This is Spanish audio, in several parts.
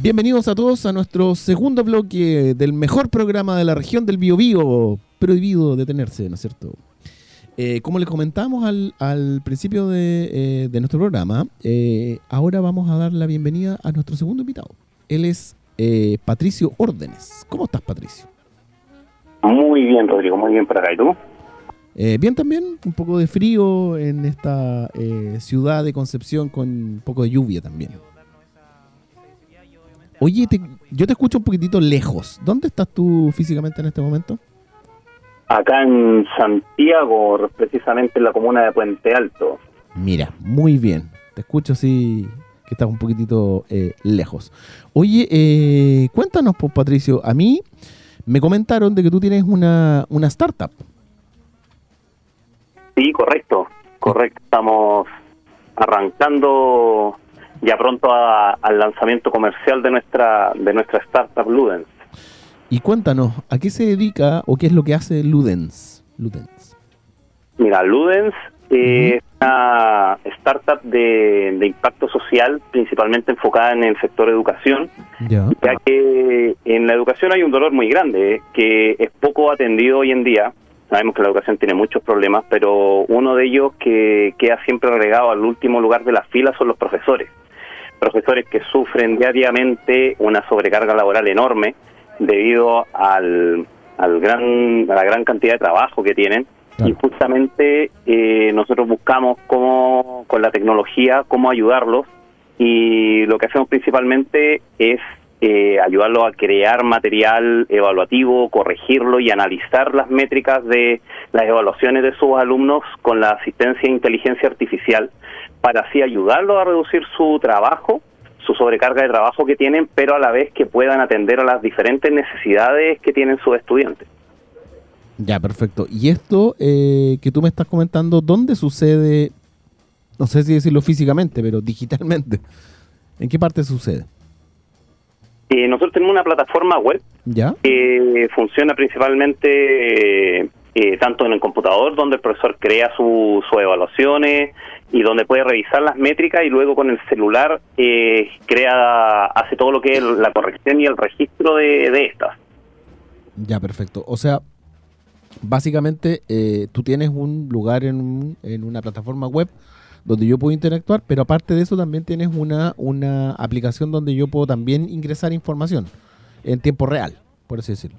Bienvenidos a todos a nuestro segundo bloque del mejor programa de la región del Biobío. Prohibido detenerse, ¿no es cierto? Eh, como les comentamos al, al principio de, eh, de, nuestro programa, eh, ahora vamos a dar la bienvenida a nuestro segundo invitado. Él es Patricio Órdenes. ¿Cómo estás, Patricio? Muy bien, Rodrigo, muy bien para acá. ¿Y tú? bien también, un poco de frío en esta ciudad de Concepción con un poco de lluvia también. Oye, yo te escucho un poquitito lejos. ¿Dónde estás tú físicamente en este momento? Acá en Santiago, precisamente en la comuna de Puente Alto. Mira, muy bien. Te escucho así que estás un poquitito eh, lejos. Oye, eh, cuéntanos, pues, Patricio. A mí me comentaron de que tú tienes una, una startup. Sí, correcto. Correcto. Estamos arrancando ya pronto al lanzamiento comercial de nuestra de nuestra startup Ludens. Y cuéntanos, ¿a qué se dedica o qué es lo que hace Ludens? Ludens. Mira, Ludens es una startup de, impacto social, principalmente enfocada en el sector educación, ya. que en la educación hay un dolor muy grande, ¿eh? que es poco atendido hoy en día. Sabemos que la educación tiene muchos problemas, pero uno de ellos que queda siempre relegado al último lugar de la fila son los profesores profesores que sufren diariamente una sobrecarga laboral enorme debido al, al gran, a la gran cantidad de trabajo que tienen. Y justamente eh, nosotros buscamos cómo, con la tecnología, cómo ayudarlos. Y lo que hacemos principalmente es eh, ayudarlos a crear material evaluativo, corregirlo y analizar las métricas de las evaluaciones de sus alumnos con la asistencia de inteligencia artificial para así ayudarlos a reducir su trabajo, su sobrecarga de trabajo que tienen, pero a la vez que puedan atender a las diferentes necesidades que tienen sus estudiantes. Ya, perfecto. Y esto eh, que tú me estás comentando, ¿dónde sucede? No sé si decirlo físicamente, pero digitalmente. ¿En qué parte sucede? Eh, nosotros tenemos una plataforma web ¿Ya? que funciona principalmente eh, tanto en el computador, donde el profesor crea sus evaluaciones, y donde puede revisar las métricas y luego con el celular eh, crea hace todo lo que es la corrección y el registro de, de estas. Ya, perfecto. O sea, básicamente eh, tú tienes un lugar en, en una plataforma web donde yo puedo interactuar, pero aparte de eso también tienes una, una aplicación donde yo puedo también ingresar información en tiempo real, por así decirlo.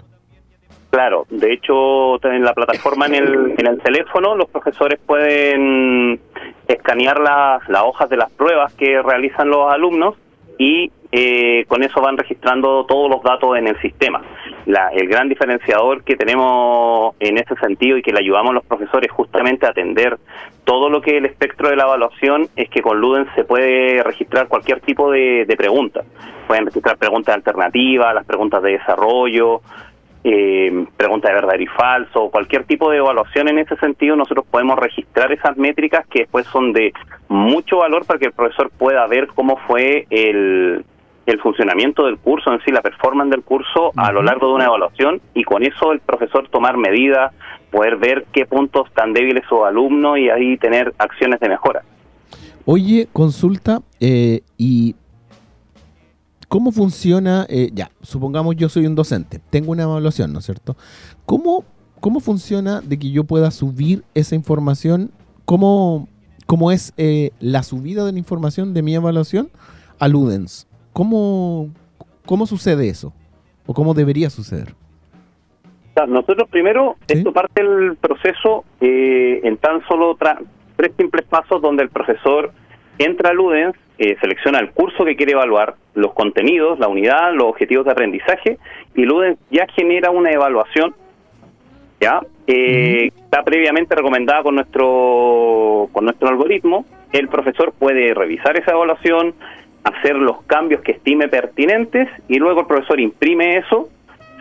Claro, de hecho, en la plataforma en el, en el teléfono los profesores pueden escanear las, las hojas de las pruebas que realizan los alumnos y eh, con eso van registrando todos los datos en el sistema. La, el gran diferenciador que tenemos en ese sentido y que le ayudamos a los profesores justamente a atender todo lo que es el espectro de la evaluación es que con Luden se puede registrar cualquier tipo de, de preguntas. Pueden registrar preguntas alternativas, las preguntas de desarrollo, eh, pregunta de verdad y falso, cualquier tipo de evaluación en ese sentido, nosotros podemos registrar esas métricas que después son de mucho valor para que el profesor pueda ver cómo fue el, el funcionamiento del curso en sí, la performance del curso a lo largo de una evaluación y con eso el profesor tomar medidas, poder ver qué puntos están débiles su alumno y ahí tener acciones de mejora. Oye, consulta, eh, y ¿Cómo funciona? Eh, ya, supongamos yo soy un docente, tengo una evaluación, ¿no es cierto? ¿Cómo, cómo funciona de que yo pueda subir esa información? ¿Cómo, cómo es eh, la subida de la información de mi evaluación a Ludens? ¿Cómo, ¿Cómo sucede eso? ¿O cómo debería suceder? Nosotros primero, esto parte del proceso eh, en tan solo tres simples pasos donde el profesor entra a Ludens, eh, selecciona el curso que quiere evaluar, los contenidos, la unidad, los objetivos de aprendizaje, y Ludens ya genera una evaluación, ¿ya? Eh, está previamente recomendada con nuestro, con nuestro algoritmo. El profesor puede revisar esa evaluación, hacer los cambios que estime pertinentes, y luego el profesor imprime eso,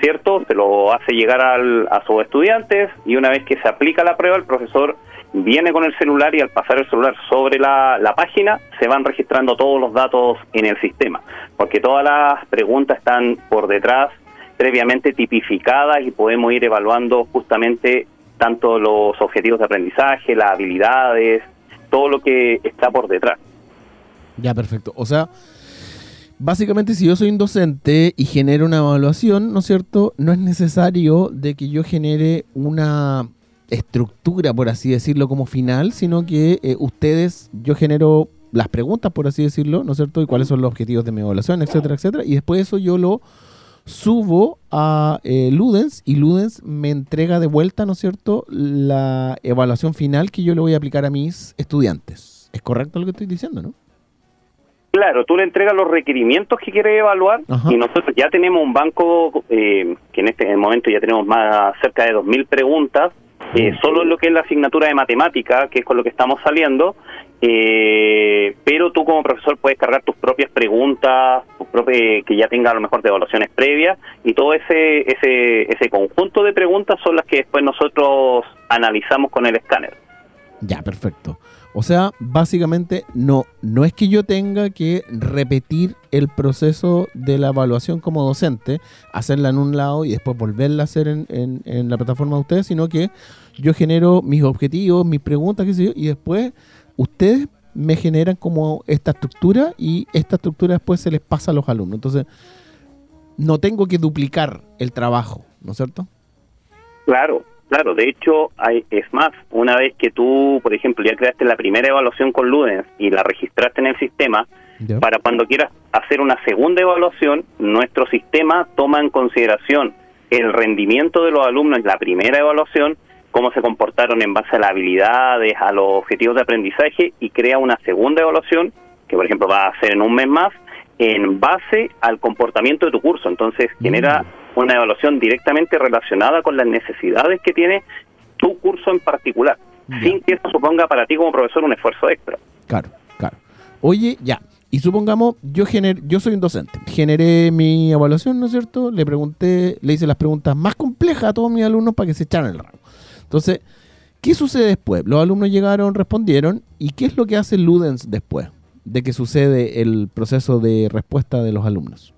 ¿cierto? Se lo hace llegar al, a sus estudiantes, y una vez que se aplica la prueba, el profesor viene con el celular y al pasar el celular sobre la, página se van registrando todos los datos en el sistema, porque todas las preguntas están por detrás previamente tipificadas y podemos ir evaluando justamente tanto los objetivos de aprendizaje, las habilidades, todo lo que está por detrás. Ya, perfecto. O sea, básicamente si yo soy un docente y genero una evaluación, ¿no es cierto? No es necesario de que yo genere una estructura, por así decirlo, como final, sino que eh, ustedes, yo genero las preguntas, por así decirlo, ¿no es cierto? Y cuáles son los objetivos de mi evaluación, etcétera, etcétera. Y después eso yo lo subo a eh, Ludens y Ludens me entrega de vuelta, ¿no es cierto?, la evaluación final que yo le voy a aplicar a mis estudiantes. ¿Es correcto lo que estoy diciendo, no? Claro, tú le entregas los requerimientos que quieres evaluar y nosotros ya tenemos un banco eh, que en este momento ya tenemos más cerca de 2.000 preguntas, eh, solo en lo que es la asignatura de matemática, que es con lo que estamos saliendo, eh, pero tú como profesor puedes cargar tus propias preguntas, que ya tenga a lo mejor de evaluaciones previas, y todo ese, ese, ese conjunto de preguntas son las que después nosotros analizamos con el escáner. Ya, perfecto. O sea, básicamente no, no es que yo tenga que repetir el proceso de la evaluación como docente, hacerla en un lado y después volverla a hacer en, en, la plataforma de ustedes, sino que yo genero mis objetivos, mis preguntas, qué sé yo, y después ustedes me generan como esta estructura y esta estructura después se les pasa a los alumnos. Entonces, no tengo que duplicar el trabajo, ¿no es cierto? Claro, Claro, de hecho, hay, es más, una vez que tú, por ejemplo, ya creaste la primera evaluación con Ludens y la registraste en el sistema, para cuando quieras hacer una segunda evaluación, nuestro sistema toma en consideración el rendimiento de los alumnos en la primera evaluación, cómo se comportaron en base a las habilidades, a los objetivos de aprendizaje y crea una segunda evaluación, que por ejemplo va a ser en un mes más, en base al comportamiento de tu curso. Entonces genera mm una evaluación directamente relacionada con las necesidades que tiene tu curso en particular, sin que eso suponga para ti como profesor un esfuerzo extra. Claro, claro. Oye, ya, y supongamos, yo gener, yo soy un docente, generé mi evaluación, ¿no es cierto? Le pregunté, le hice las preguntas más complejas a todos mis alumnos para que se echaran el ramo. Entonces, ¿qué sucede después? Los alumnos llegaron, respondieron, ¿y qué es lo que hace Ludens después de que sucede el proceso de respuesta de los alumnos?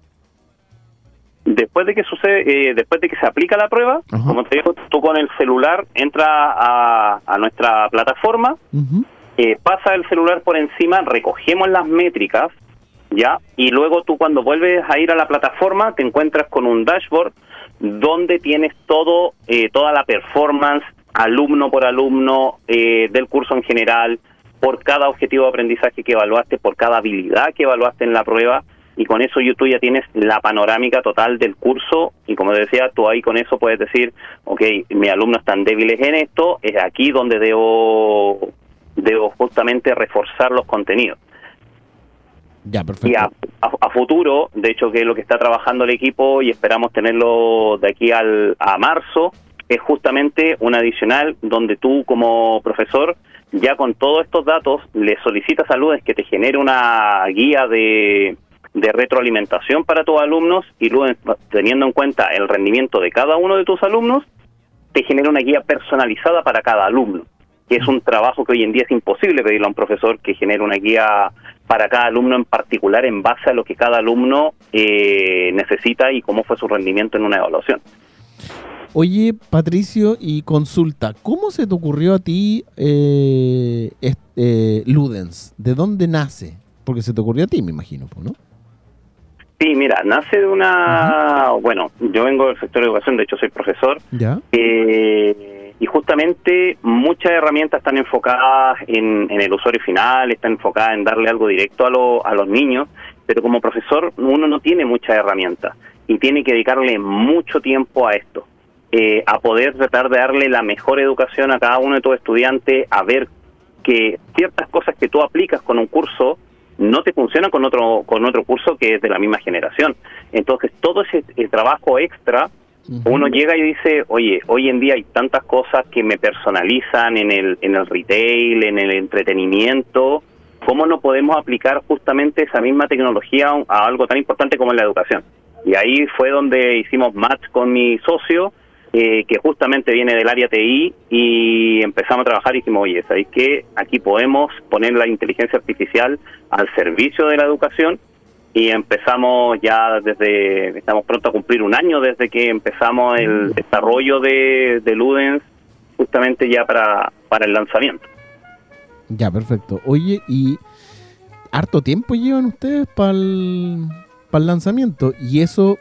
Después de que sucede, eh, después de que se aplica la prueba, como te digo, tú con el celular entras a, nuestra plataforma, eh, pasa el celular por encima, recogemos las métricas, ya, y luego tú cuando vuelves a ir a la plataforma te encuentras con un dashboard donde tienes todo, eh, toda la performance alumno por alumno del curso en general, por cada objetivo de aprendizaje que evaluaste, por cada habilidad que evaluaste en la prueba y con eso tú ya tienes la panorámica total del curso y como decía, tú ahí con eso puedes decir, ok, mis alumnos están débiles en esto, es aquí donde debo, debo justamente reforzar los contenidos. Ya, perfecto. Y a, futuro, de hecho que es lo que está trabajando el equipo y esperamos tenerlo de aquí al, a marzo, es justamente un adicional donde tú como profesor ya con todos estos datos le solicitas a Ludes que te genere una guía de de retroalimentación para tus alumnos y luego teniendo en cuenta el rendimiento de cada uno de tus alumnos, te genera una guía personalizada para cada alumno, que es un trabajo que hoy en día es imposible pedirle a un profesor que genere una guía para cada alumno en particular en base a lo que cada alumno eh, necesita y cómo fue su rendimiento en una evaluación. Oye, Patricio, y consulta, ¿cómo se te ocurrió a ti eh, este, Ludens? ¿De dónde nace? Porque se te ocurrió a ti, me imagino, ¿no? Sí, mira, nace de una... Bueno, yo vengo del sector de educación, de hecho soy profesor. Eh, y justamente muchas herramientas están enfocadas en, el usuario final, están enfocadas en darle algo directo a, a los niños, pero como profesor uno no tiene muchas herramientas y tiene que dedicarle mucho tiempo a esto, eh, a poder tratar de darle la mejor educación a cada uno de tus estudiantes, a ver que ciertas cosas que tú aplicas con un curso no te funciona con otro con otro curso que es de la misma generación. Entonces, todo ese trabajo extra, uno llega y dice, oye, hoy en día hay tantas cosas que me personalizan en el, en el retail, en el entretenimiento, ¿cómo no podemos aplicar justamente esa misma tecnología a algo tan importante como la educación? Y ahí fue donde hicimos match con mi socio eh, que justamente viene del área TI y empezamos a trabajar y dijimos, oye, ¿sabéis que aquí podemos poner la inteligencia artificial al servicio de la educación? Y empezamos ya desde, estamos pronto a cumplir un año desde que empezamos el mm. desarrollo de, de Ludens justamente ya para, para el lanzamiento. Ya, perfecto. Oye, ¿y harto tiempo llevan ustedes para para el lanzamiento. Y eso,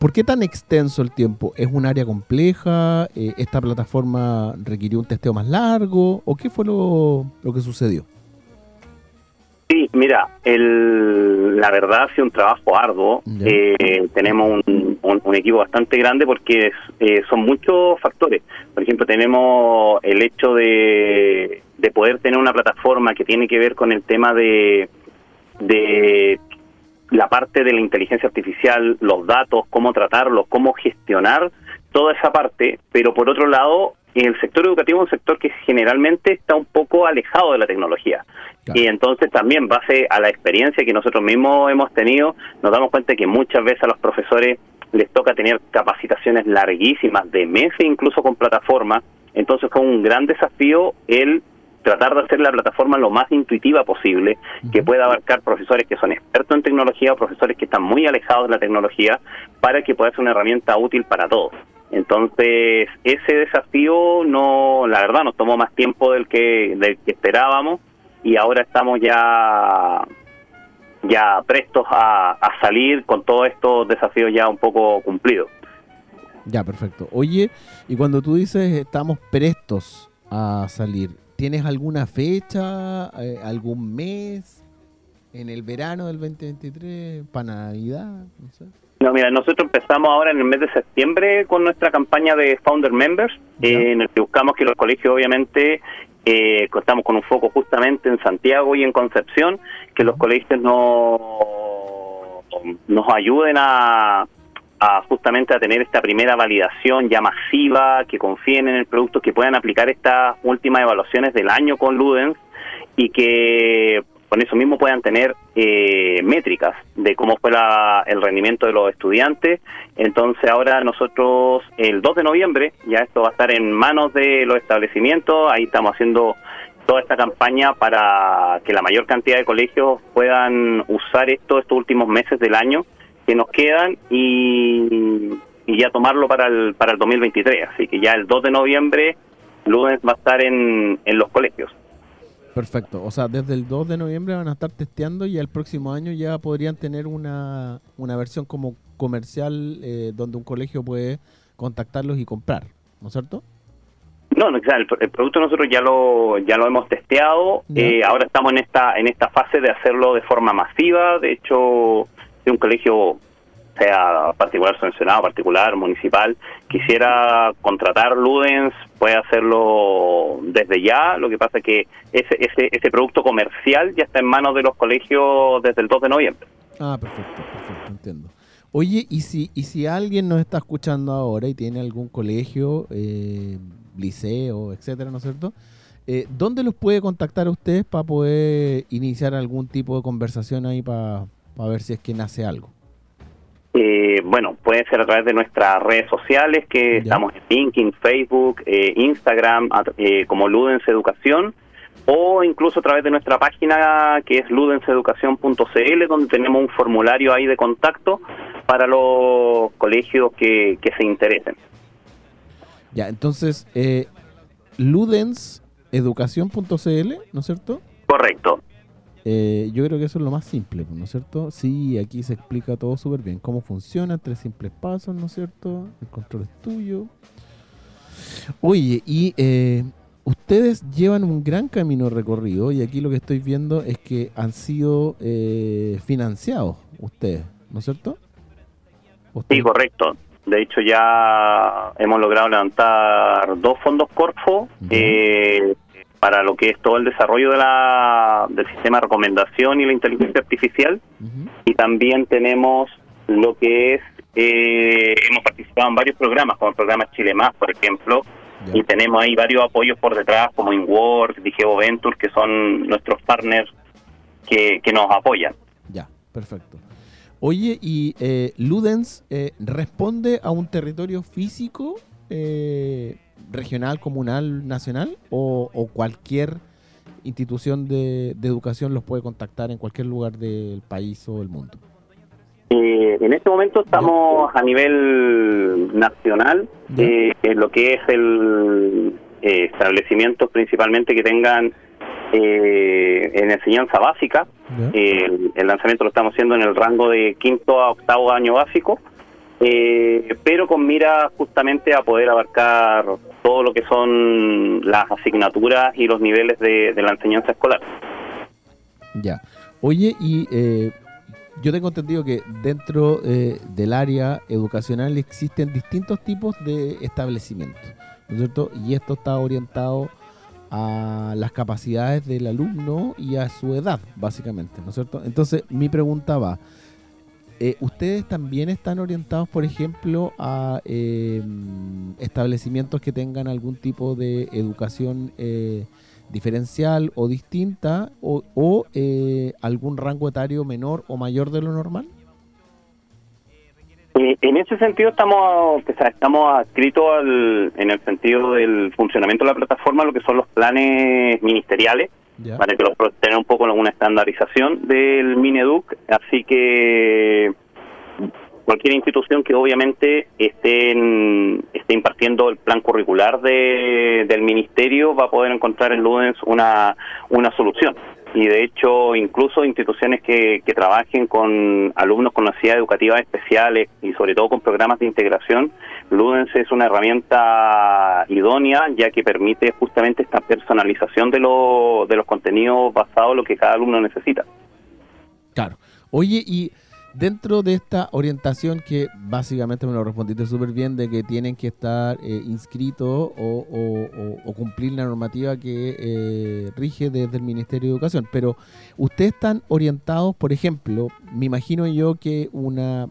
¿por qué tan extenso el tiempo? ¿Es un área compleja? Eh, ¿Esta plataforma requirió un testeo más largo? ¿O qué fue lo, lo que sucedió? Sí, mira, el, la verdad ha sido un trabajo arduo. Eh, tenemos un, un, equipo bastante grande porque eh, son muchos factores. Por ejemplo, tenemos el hecho de, de poder tener una plataforma que tiene que ver con el tema de, de la parte de la inteligencia artificial, los datos, cómo tratarlos, cómo gestionar toda esa parte, pero por otro lado, el sector educativo es un sector que generalmente está un poco alejado de la tecnología. Y entonces también, base a la experiencia que nosotros mismos hemos tenido, nos damos cuenta que muchas veces a los profesores les toca tener capacitaciones larguísimas, de meses incluso con plataforma. Entonces fue un gran desafío el tratar de hacer la plataforma lo más intuitiva posible, que pueda abarcar profesores que son expertos en tecnología o profesores que están muy alejados de la tecnología, para que pueda ser una herramienta útil para todos. Entonces, ese desafío no, la verdad, nos tomó más tiempo del que, del que esperábamos y ahora estamos ya ya prestos a, salir con todos estos desafíos ya un poco cumplidos. Ya, perfecto. Oye, y cuando tú dices estamos prestos a salir, ¿tienes alguna fecha, eh, algún mes, en el verano del 2023, para Navidad? No sé. No, mira, nosotros empezamos ahora en el mes de septiembre con nuestra campaña de Founder Members, eh, en el que buscamos que los colegios obviamente eh, estamos con un foco justamente en Santiago y en Concepción, que los colegios no, nos ayuden a, justamente a tener esta primera validación ya masiva, que confíen en el producto, que puedan aplicar estas últimas evaluaciones del año con Ludens y que con eso mismo puedan tener eh, métricas de cómo fue el rendimiento de los estudiantes. Entonces ahora nosotros el 2 de noviembre, ya esto va a estar en manos de los establecimientos, ahí estamos haciendo toda esta campaña para que la mayor cantidad de colegios puedan usar esto estos últimos meses del año que nos quedan y, y ya tomarlo para el, para el 2023. Así que ya el 2 de noviembre, lunes va a estar en, en los colegios. Perfecto. O sea, desde el 2 de noviembre van a estar testeando y el próximo año ya podrían tener una, una versión como comercial eh, donde un colegio puede contactarlos y comprar, ¿no es cierto? No, no, el, el producto nosotros ya lo ya lo hemos testeado. Eh, ahora estamos en esta en esta fase de hacerlo de forma masiva. De hecho, de un colegio sea particular subvencionado, particular, municipal, quisiera contratar Ludens, puede hacerlo desde ya. Lo que pasa es que ese, ese, ese producto comercial ya está en manos de los colegios desde el 2 de noviembre. Ah, perfecto, perfecto, entiendo. Oye, ¿y si, y si alguien nos está escuchando ahora y tiene algún colegio, eh, liceo, etcétera, ¿no es cierto? Eh, ¿Dónde los puede contactar a ustedes para poder iniciar algún tipo de conversación ahí para ver si es que nace algo? Eh, bueno, puede ser a través de nuestras redes sociales, que estamos en LinkedIn, Facebook, eh, Instagram, eh, como Ludens Educación, o incluso a través de nuestra página que es ludenseducación.cl, donde tenemos un formulario ahí de contacto para los colegios que, que se interesen. Ya, entonces, eh, ludenseducación.cl, ¿no es cierto? Correcto. Eh, yo creo que eso es lo más simple, ¿no es cierto? Sí, aquí se explica todo súper bien. Cómo funciona, tres simples pasos, ¿no es cierto? El control es tuyo. Oye, y eh, ustedes llevan un gran camino recorrido y aquí lo que estoy viendo es que han sido eh, financiados ustedes, ¿no es cierto? Sí, correcto. De hecho, ya hemos logrado levantar dos fondos Corfo para lo que es todo el desarrollo de la, del sistema de recomendación y la inteligencia artificial. Y también tenemos lo que es, eh, hemos participado en varios programas, como el programa Chile Más, por ejemplo, y tenemos ahí varios apoyos por detrás, como InWork, Digeo Venture, que son nuestros partners que, que nos apoyan. Ya, perfecto. Oye, ¿y eh, Ludens eh, responde a un territorio físico? Eh, regional, comunal, nacional o, cualquier institución de, educación los puede contactar en cualquier lugar del país o del mundo? Eh, en este momento estamos a nivel nacional, eh, en lo que es el eh, establecimientos principalmente que tengan eh, en enseñanza básica. el, lanzamiento lo estamos haciendo en el rango de quinto a octavo año básico, eh, pero con mira justamente a poder abarcar todo lo que son las asignaturas y los niveles de, la enseñanza escolar. Ya. Oye, y eh, yo tengo entendido que dentro del área educacional existen distintos tipos de establecimientos, ¿no es cierto? Y esto está orientado a las capacidades del alumno y a su edad, básicamente, ¿no es cierto? Entonces, mi pregunta va, eh, ¿ustedes también están orientados, por ejemplo, a eh, establecimientos que tengan algún tipo de educación eh, diferencial o distinta o, o algún rango etario menor o mayor de lo normal? Eh, en ese sentido estamos estamos adscritos en el sentido del funcionamiento de la plataforma lo que son los planes ministeriales para que los tener un poco una estandarización del Mineduc. Así que cualquier institución que obviamente esté esté impartiendo el plan curricular de, del ministerio va a poder encontrar en Ludens una una solución y de hecho incluso instituciones que, que trabajen con alumnos con necesidades educativas especiales y sobre todo con programas de integración, Ludens es una herramienta idónea ya que permite justamente esta personalización de, lo, de los contenidos basados en lo que cada alumno necesita. Claro. Oye, y Dentro de esta orientación que básicamente me lo respondiste súper bien de que tienen que estar eh, inscritos o, cumplir la normativa que eh, rige desde el Ministerio de Educación, pero ustedes están orientados, por ejemplo, me imagino yo que una,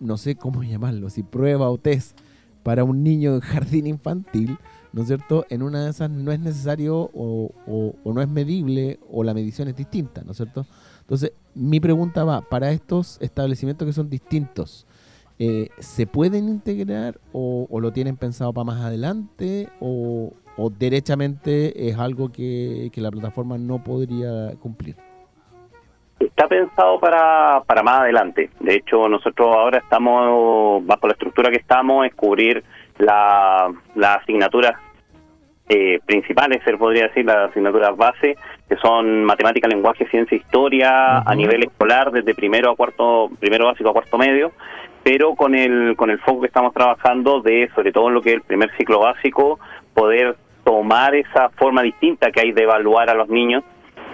no sé cómo llamarlo, si prueba o test para un niño en jardín infantil, ¿no es cierto? En una de esas no es necesario o, o no es medible o la medición es distinta, ¿no es cierto? Entonces, mi pregunta va, para estos establecimientos que son distintos, eh, ¿se pueden integrar o, lo tienen pensado para más adelante o, derechamente es algo que, la plataforma no podría cumplir? Está pensado para, para más adelante. De hecho, nosotros ahora estamos, bajo la estructura que estamos, es cubrir la, la asignatura eh, principales, se podría decir, las asignaturas base, que son matemática, lenguaje, ciencia, historia, a nivel escolar, desde primero a cuarto, primero básico a cuarto medio, pero con el, con el foco que estamos trabajando de, sobre todo en lo que es el primer ciclo básico, poder tomar esa forma distinta que hay de evaluar a los niños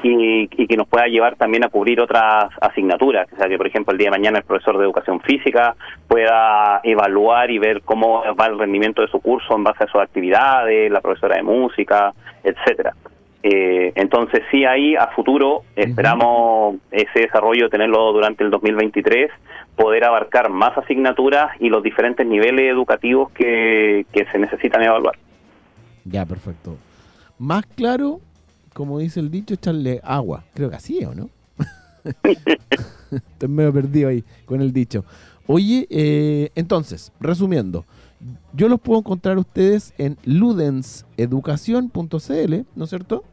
y, que nos pueda llevar también a cubrir otras asignaturas. O sea, que por ejemplo el día de mañana el profesor de educación física pueda evaluar y ver cómo va el rendimiento de su curso en base a sus actividades, la profesora de música, etcétera. Eh, entonces sí ahí a futuro esperamos ese desarrollo tenerlo durante el 2023, poder abarcar más asignaturas y los diferentes niveles educativos que, que se necesitan evaluar. Ya, perfecto. Más claro, como dice el dicho, echarle agua. Creo que así, ¿o no? Estoy medio perdido ahí con el dicho. Oye, eh, entonces, resumiendo, yo los puedo encontrar ustedes en ludenseducación.cl, ¿no es cierto?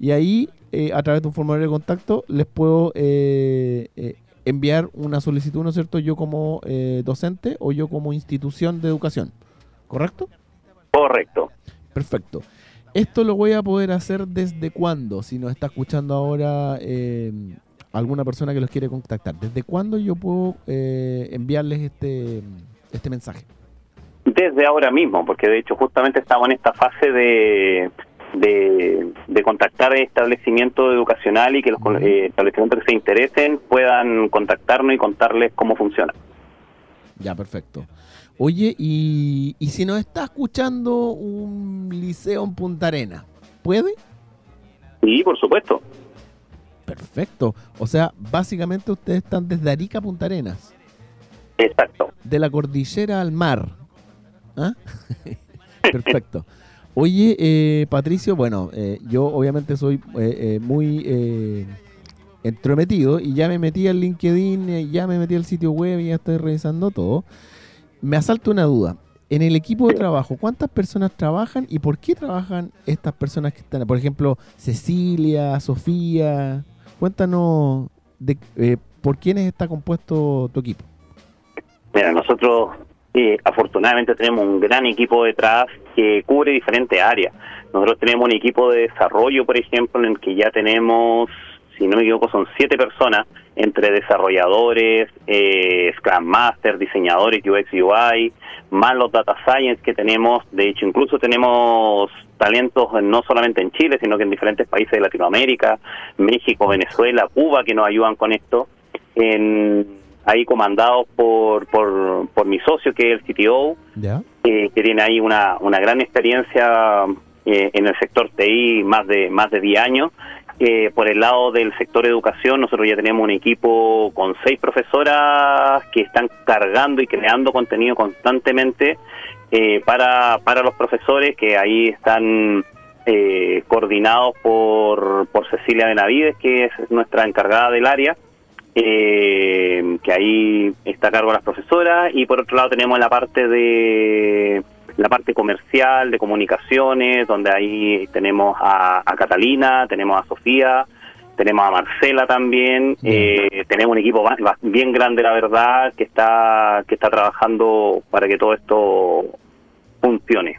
Y ahí, eh, a través de un formulario de contacto, les puedo eh, enviar una solicitud, ¿no es cierto? Yo como docente o yo como institución de educación, ¿correcto? Correcto. Perfecto. Esto lo voy a poder hacer desde cuándo, si nos está escuchando ahora eh, alguna persona que los quiere contactar. ¿Desde cuándo yo puedo eh, enviarles este, este mensaje? Desde ahora mismo, porque de hecho justamente estamos en esta fase de, de, contactar establecimientos educacional y que los eh, establecimientos que se interesen puedan contactarnos y contarles cómo funciona. Ya, perfecto. Oye, y, y si nos está escuchando un liceo en Punta Arena, ¿puede? Sí, por supuesto. Perfecto. O sea, básicamente ustedes están desde Arica a Punta Arenas. Exacto. De la cordillera al mar. ¿Ah? Perfecto. Oye, eh, Patricio, bueno, eh, yo obviamente soy eh, muy entrometido y ya me metí al LinkedIn, ya me metí al sitio web y ya estoy revisando todo me asalta una duda. En el equipo de trabajo, ¿cuántas personas trabajan y por qué trabajan estas personas que están? Por ejemplo, Cecilia, Sofía. Cuéntanos de eh, por quiénes está compuesto tu equipo. Mira, nosotros eh, afortunadamente tenemos un gran equipo detrás que cubre diferentes áreas. Nosotros tenemos un equipo de desarrollo, por ejemplo, en el que ya tenemos, si no me equivoco, son siete personas, entre desarrolladores, eh, Scrum Master, diseñadores UX UI, más los data science que tenemos. De hecho, incluso tenemos talentos no solamente en Chile, sino que en diferentes países de Latinoamérica, México, Venezuela, Cuba, que nos ayudan con esto. En, ahí comandados por, por, por mi socio, que es el CTO, eh, que tiene ahí una, una gran experiencia eh, en el sector TI, más de, más de 10 años. Eh, por el lado del sector educación, nosotros ya tenemos un equipo con seis profesoras que están cargando y creando contenido constantemente eh, para, para los profesores que ahí están eh, coordinados por, por Cecilia Benavides, que es nuestra encargada del área, eh, que ahí está a cargo de las profesoras, y por otro lado tenemos la parte de la parte comercial, de comunicaciones, donde ahí tenemos a, Catalina, tenemos a Sofía, tenemos a Marcela también, eh, tenemos un equipo bien grande, la verdad, que está que está trabajando para que todo esto funcione.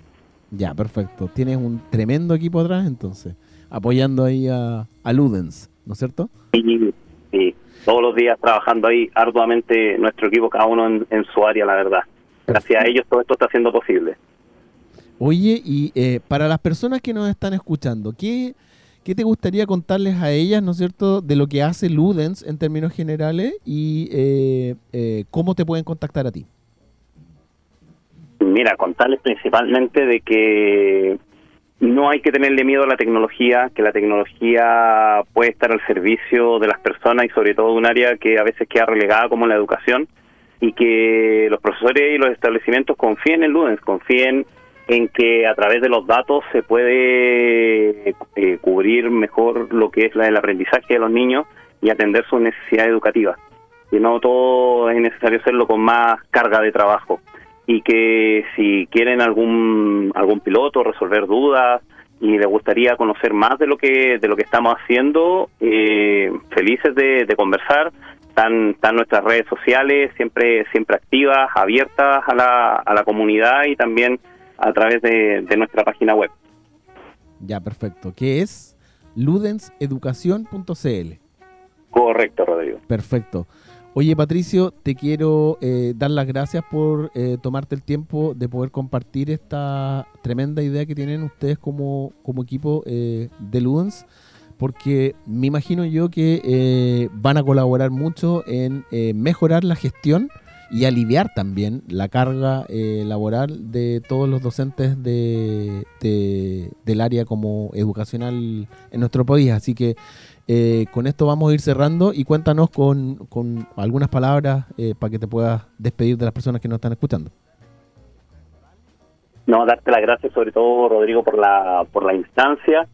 Ya, perfecto. Tienes un tremendo equipo atrás, entonces, apoyando ahí a, Ludens, ¿no es cierto? Sí, sí. Todos los días trabajando ahí arduamente nuestro equipo, cada uno en su área, la verdad. Gracias a ellos todo esto está siendo posible. Oye, y eh, para las personas que nos están escuchando, ¿qué, ¿qué te gustaría contarles a ellas, ¿no es cierto?, de lo que hace Ludens en términos generales y eh, eh, cómo te pueden contactar a ti. Mira, contarles principalmente de que no hay que tenerle miedo a la tecnología, que la tecnología puede estar al servicio de las personas y sobre todo de un área que a veces queda relegada como la educación y que los profesores y los establecimientos confíen en Ludens, confíen en que a través de los datos se puede eh, cubrir mejor lo que es la, el aprendizaje de los niños y atender sus necesidades educativas. Y no todo es necesario hacerlo con más carga de trabajo. Y que si quieren algún algún piloto resolver dudas y les gustaría conocer más de lo que de lo que estamos haciendo, eh, felices de, de conversar están, nuestras redes sociales siempre siempre activas, abiertas a la, a la comunidad y también a través de, nuestra página web. Ya, perfecto. ¿Qué es? ludenseducación.cl. Correcto, Rodrigo. Perfecto. Oye, Patricio, te quiero eh, dar las gracias por eh, tomarte el tiempo de poder compartir esta tremenda idea que tienen ustedes como, como equipo eh, de Ludens porque me imagino yo que eh, van a colaborar mucho en eh, mejorar la gestión y aliviar también la carga eh, laboral de todos los docentes de, del área como educacional en nuestro país. Así que con esto vamos a ir cerrando y cuéntanos con, con algunas palabras para que te puedas despedir de las personas que nos están escuchando. No, darte las gracias sobre todo, Rodrigo, por la, por la instancia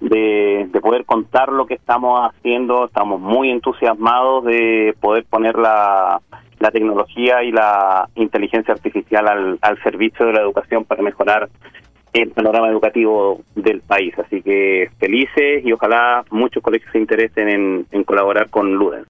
de, poder contar lo que estamos haciendo. Estamos muy entusiasmados de poder poner la, la tecnología y la inteligencia artificial al, servicio de la educación para mejorar el panorama educativo del país. Así que felices y ojalá muchos colegios se interesen en, colaborar con Ludens.